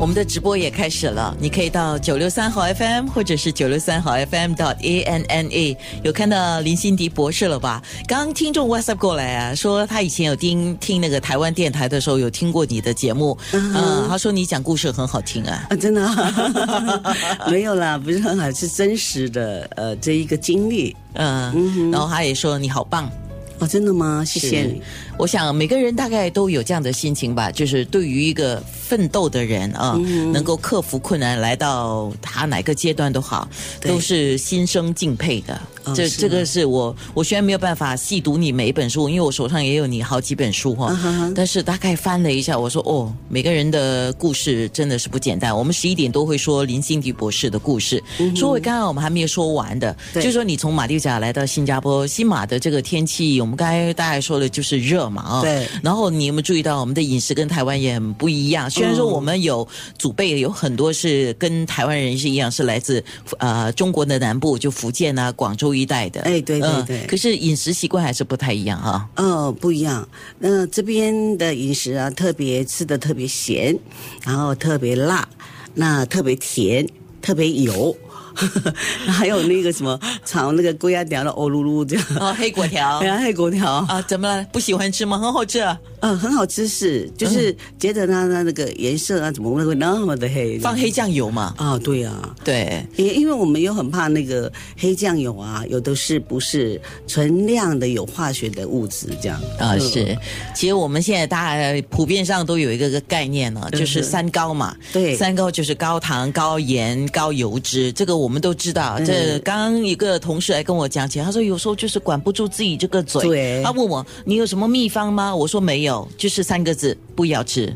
我们的直播也开始了，你可以到九六三号 FM 或者是九六三号 FM 到 A N N A，有看到林心迪博士了吧？刚刚听众 WhatsApp 过来啊，说他以前有听听那个台湾电台的时候，有听过你的节目，嗯，他说你讲故事很好听啊，啊，真的、啊、没有啦，不是很好，是真实的呃这一个经历嗯，然后他也说你好棒。哦，真的吗？谢谢你。我想每个人大概都有这样的心情吧，就是对于一个奋斗的人啊，能够克服困难来到他哪个阶段都好，都是心生敬佩的。这这个是我，我虽然没有办法细读你每一本书，因为我手上也有你好几本书哈，但是大概翻了一下，我说哦，每个人的故事真的是不简单。我们十一点都会说林心迪博士的故事，说回刚刚我们还没有说完的，就是说你从马六甲来到新加坡，新马的这个天气，我们刚才大概说的就是热嘛啊，对。然后你有没有注意到我们的饮食跟台湾也很不一样？虽然说我们有祖辈有很多是跟台湾人是一样，是来自呃中国的南部，就福建啊、广州一带的。哎，对对对。可是饮食习惯还是不太一样哈。哦，不一样。那这边的饮食啊，特别吃的特别咸，然后特别辣，那特别甜，特别油。还有那个什么炒那个龟鸭条的欧噜噜这样。哦，黑果条，对啊，黑果条。啊，怎么了？不喜欢吃吗？很好吃。啊，嗯，很好吃是，就是觉得它它那个颜色啊，怎么会那么的黑？放黑酱油嘛？啊，对啊，对，因因为我们又很怕那个黑酱油啊，有的是不是纯量的有化学的物质这样。啊？是，其实我们现在大家普遍上都有一个个概念呢，就是三高嘛，对，三高就是高糖、高盐、高油脂，这个我们都知道。这刚刚一个同事来跟我讲起，他说有时候就是管不住自己这个嘴，他问我你有什么秘方吗？我说没有，就是三个字，不要吃。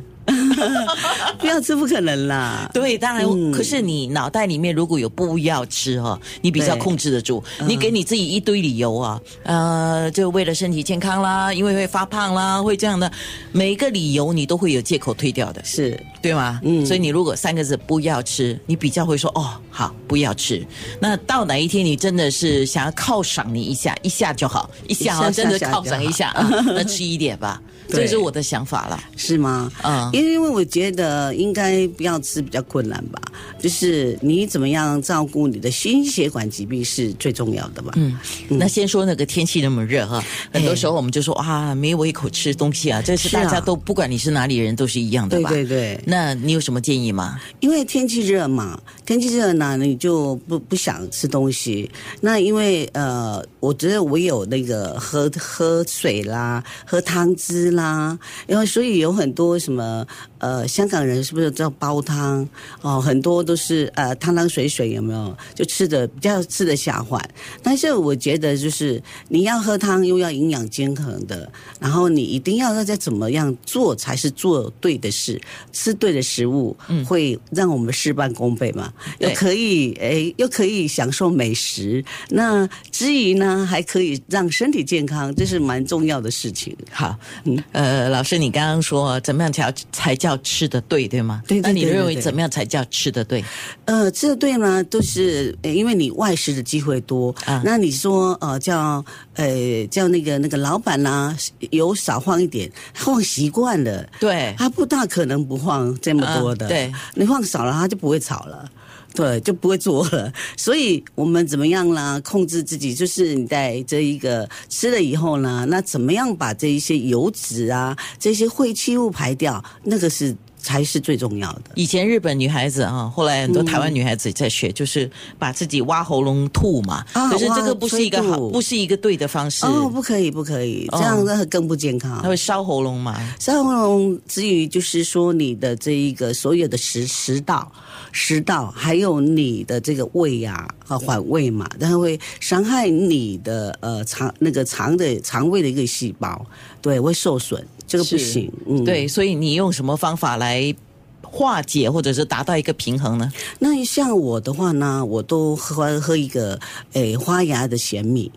不要吃不可能啦。对，当然，可是你脑袋里面如果有不要吃哈，你比较控制得住。你给你自己一堆理由啊，呃，就为了身体健康啦，因为会发胖啦，会这样的，每一个理由你都会有借口推掉的，是对吗？嗯，所以你如果三个字不要吃，你比较会说哦，好，不要吃。那到哪一天你真的是想要犒赏你一下，一下就好，一下真的犒赏一下，那吃一点吧。这是我的想法了，是吗？嗯，因为因为我觉得应该不要吃比较困难吧，就是你怎么样照顾你的心血管疾病是最重要的吧。嗯，那先说那个天气那么热哈，很多时候我们就说啊，没胃口吃东西啊，这是大家都不管你是哪里人都是一样的吧？对对对。那你有什么建议吗？因为天气热嘛，天气热呢，你就不不想吃东西。那因为呃，我觉得我有那个喝喝水啦，喝汤汁啦，然后所以有很多什么呃，香港人是不是叫煲汤哦？很多都是呃汤汤水水，有没有？就吃的比较吃的下饭。但是我觉得就是你要喝汤又要营养均衡的，然后你一定要再怎么样做才是做对的事，吃对的食物，会让我们事半功倍嘛？又可以哎，又可以享受美食，那之余呢，还可以让身体健康，这是蛮重要的事情。好，嗯。呃，老师，你刚刚说怎么样才才叫吃的对，对吗？对。那你认为怎么样才叫吃的对？呃，吃的对呢，都是因为你外食的机会多啊。那你说呃，叫呃叫那个那个老板呢，油少放一点，放习惯了，对，他不大可能不放这么多的。对，你放少了，他就不会炒了。对，就不会做了。所以我们怎么样呢？控制自己，就是你在这一个吃了以后呢，那怎么样把这一些油脂啊、这些废弃物排掉？那个是才是最重要的。以前日本女孩子啊，后来很多台湾女孩子在学，就是把自己挖喉咙吐嘛。啊，可是这个不是一个好，不是一个对的方式。哦，不可以，不可以，这样那更不健康。它会烧喉咙嘛？烧喉咙至于，就是说你的这一个所有的食食道。食道还有你的这个胃呀，啊，缓胃嘛，它会伤害你的呃肠那个肠的肠胃的一个细胞，对，会受损，这个不行。嗯，对，所以你用什么方法来来化解或者是达到一个平衡呢？那像我的话呢，我都喝喝一个诶花芽的咸米。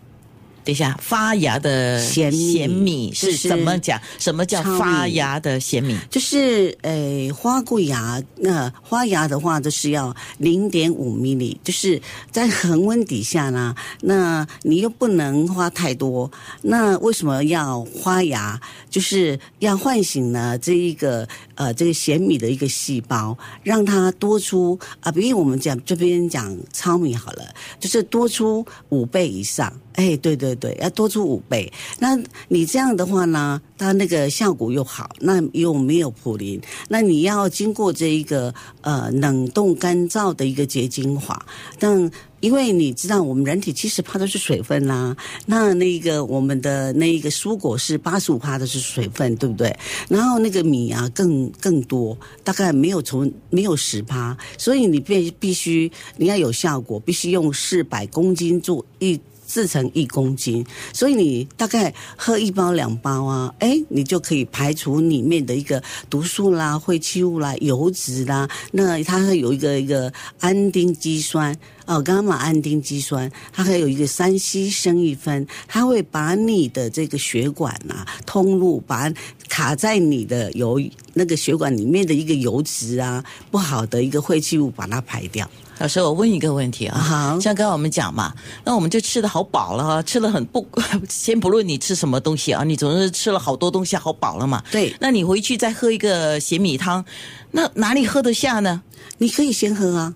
等一下，发芽的咸米咸米是是怎么讲？什么叫发芽的咸米？就是呃花桂芽，那、花芽的话就是要零点五米米就是在恒温底下呢，那你又不能花太多，那为什么要花芽？就是要唤醒呢这一个呃这个咸米的一个细胞，让它多出啊，比如我们讲这边讲糙米好了，就是多出五倍以上。哎，对对对，要多出五倍。那你这样的话呢，它那个效果又好，那又没有普林，那你要经过这一个呃冷冻干燥的一个结晶化，但因为你知道我们人体七十帕都是水分啦、那那个我们的那一个蔬果是八十五帕的是水分，对不对？然后那个米啊更更多，大概没有从没有十帕，所以你必必须你要有效果，必须用四百公斤做一。制成一公斤，所以你大概喝一包两包啊，哎，你就可以排除里面的一个毒素啦、废弃物啦、油脂啦。那它会有一个一个氨丁基酸哦，伽马氨丁基酸，它还有一个三烯生一酚，它会把你的这个血管啊通路，把卡在你的油那个血管里面的一个油脂啊不好的一个废弃物，把它排掉。老师，我问一个问题啊，好像刚刚我们讲嘛，那我们就吃的好饱了哈，吃了很不，先不论你吃什么东西啊，你总是吃了好多东西，好饱了嘛。对那你回去再喝一个咸米汤，那哪里喝得下呢？你可以先喝啊。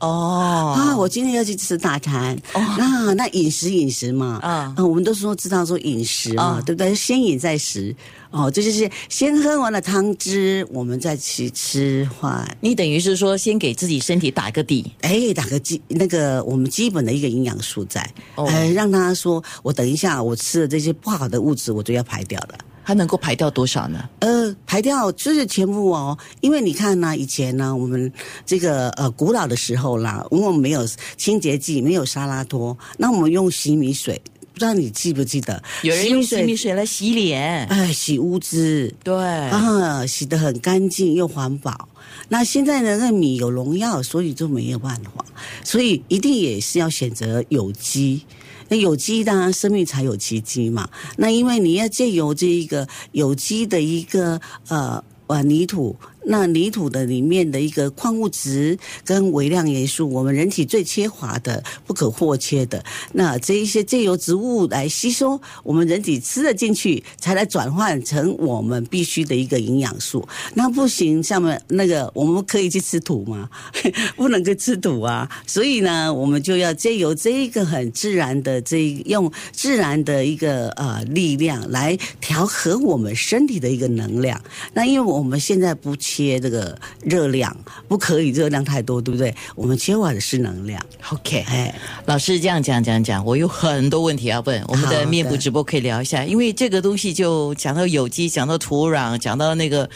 哦，啊，我今天要去吃大餐。哦那那饮食饮食嘛，啊我们都说知道说饮食嘛，啊对不对？先饮再食。哦，这就是先喝完了汤汁，我们再去吃饭。你等于是说先给自己身体打个底，哎，打个基那个我们基本的一个营养素在，哦哎，让他说我等一下我吃了这些不好的物质我都要排掉了。它能够排掉多少呢？呃，排掉就是全部哦，因为你看呢，以前呢，我们这个呃古老的时候啦，因为我们没有清洁剂，没有沙拉托，那我们用洗米水，不知道你记不记得？有人用洗米，水来洗脸，哎，洗污渍。对，啊，洗得很干净又环保。那现在呢，那米有农药，所以就没有办法，所以一定也是要选择有机。那有机当然生命才有奇迹嘛。那因为你要借由这一个有机的一个呃呃泥土，那泥土的里面的一个矿物质跟微量元素，我们人体最缺乏的、不可或缺的。那这一些借由植物来吸收，我们人体吃了进去，才来转换成我们必须的一个营养素。那不行，像我们那个我们可以去吃土吗？不能够吃土啊。所以呢，我们就要借由这一个很自然的这用自然的一个呃力量来调和我们身体的一个能量。那因为我们现在不缺这个热量，不可以热量太多，对不对？我们缺乏的是能量。OK，哎，老师这样讲讲讲，我有很多问题要问。我们的的面部直播可以聊一下，因为这个东西就讲到有机，讲到土壤，讲到那个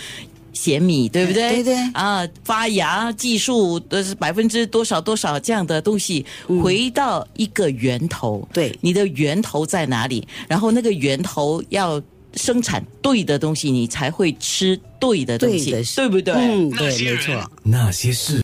咸米，对不对？对对啊，发芽技术的是百分之多少多少这样的东西，回到一个源头。对你的源头在哪里？然后那个源头要生产对的东西，你才会吃对的东西，对对不对？嗯，对，没错。那些事。